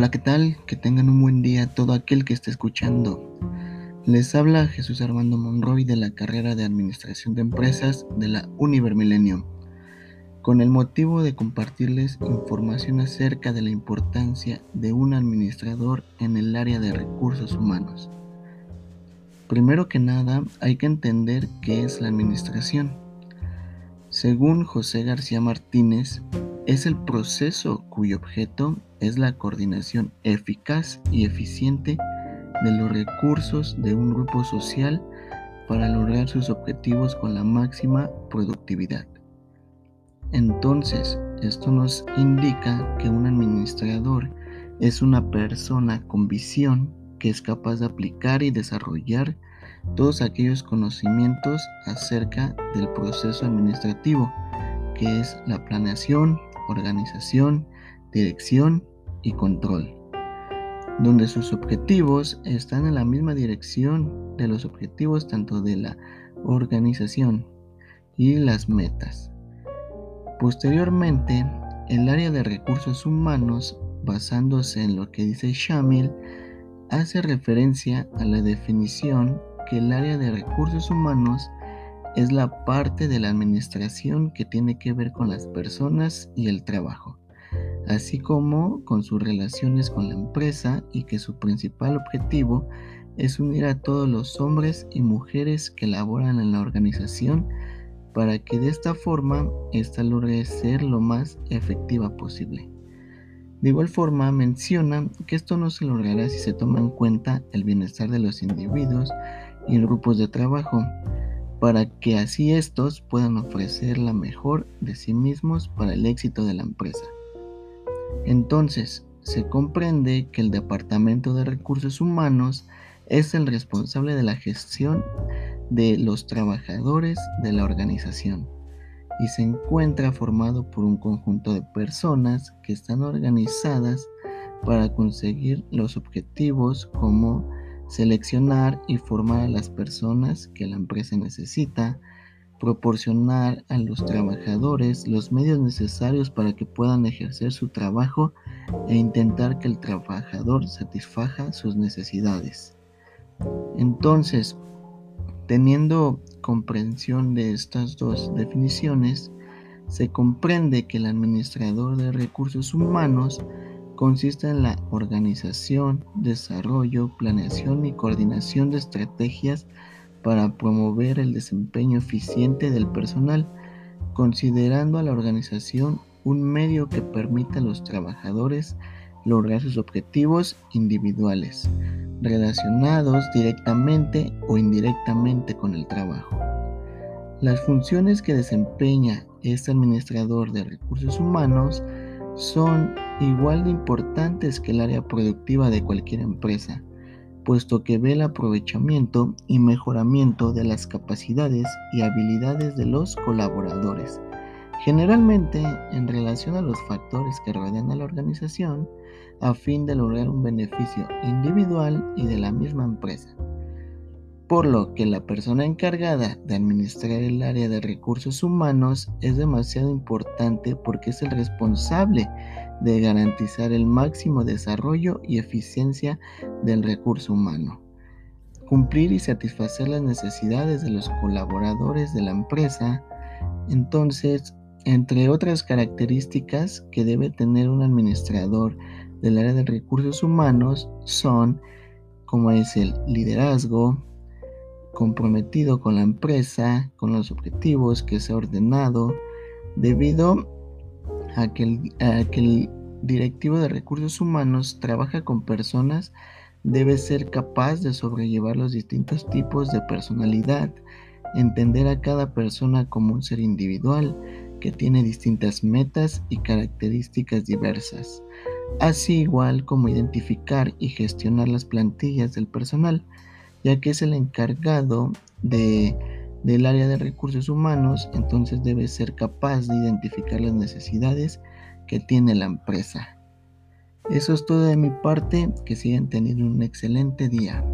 Hola, ¿qué tal? Que tengan un buen día todo aquel que esté escuchando. Les habla Jesús Armando Monroy de la carrera de Administración de Empresas de la Univer Millennium, con el motivo de compartirles información acerca de la importancia de un administrador en el área de recursos humanos. Primero que nada, hay que entender qué es la administración. Según José García Martínez, es el proceso cuyo objeto es la coordinación eficaz y eficiente de los recursos de un grupo social para lograr sus objetivos con la máxima productividad. Entonces, esto nos indica que un administrador es una persona con visión que es capaz de aplicar y desarrollar todos aquellos conocimientos acerca del proceso administrativo, que es la planeación, organización, dirección y control, donde sus objetivos están en la misma dirección de los objetivos tanto de la organización y las metas. Posteriormente, el área de recursos humanos, basándose en lo que dice Shamil, hace referencia a la definición que el área de recursos humanos es la parte de la administración que tiene que ver con las personas y el trabajo así como con sus relaciones con la empresa y que su principal objetivo es unir a todos los hombres y mujeres que laboran en la organización para que de esta forma ésta logre ser lo más efectiva posible. De igual forma menciona que esto no se logrará si se toma en cuenta el bienestar de los individuos y grupos de trabajo, para que así estos puedan ofrecer la mejor de sí mismos para el éxito de la empresa. Entonces, se comprende que el Departamento de Recursos Humanos es el responsable de la gestión de los trabajadores de la organización y se encuentra formado por un conjunto de personas que están organizadas para conseguir los objetivos como seleccionar y formar a las personas que la empresa necesita, proporcionar a los trabajadores los medios necesarios para que puedan ejercer su trabajo e intentar que el trabajador satisfaja sus necesidades. Entonces, teniendo comprensión de estas dos definiciones, se comprende que el administrador de recursos humanos consiste en la organización, desarrollo, planeación y coordinación de estrategias para promover el desempeño eficiente del personal, considerando a la organización un medio que permita a los trabajadores lograr sus objetivos individuales, relacionados directamente o indirectamente con el trabajo. Las funciones que desempeña este administrador de recursos humanos son igual de importantes que el área productiva de cualquier empresa, puesto que ve el aprovechamiento y mejoramiento de las capacidades y habilidades de los colaboradores, generalmente en relación a los factores que rodean a la organización, a fin de lograr un beneficio individual y de la misma empresa. Por lo que la persona encargada de administrar el área de recursos humanos es demasiado importante porque es el responsable de garantizar el máximo desarrollo y eficiencia del recurso humano, cumplir y satisfacer las necesidades de los colaboradores de la empresa, entonces, entre otras características que debe tener un administrador del área de recursos humanos son como es el liderazgo, comprometido con la empresa, con los objetivos que se ha ordenado, debido a que, el, directivo de recursos humanos trabaja con personas, debe ser capaz de sobrellevar los distintos tipos de personalidad, entender a cada persona como un ser individual que tiene distintas metas y características diversas, así igual como identificar y gestionar las plantillas del personal, ya que es el encargado de del área de recursos humanos, entonces debe ser capaz de identificar las necesidades que tiene la empresa. Eso es todo de mi parte, que sigan teniendo un excelente día.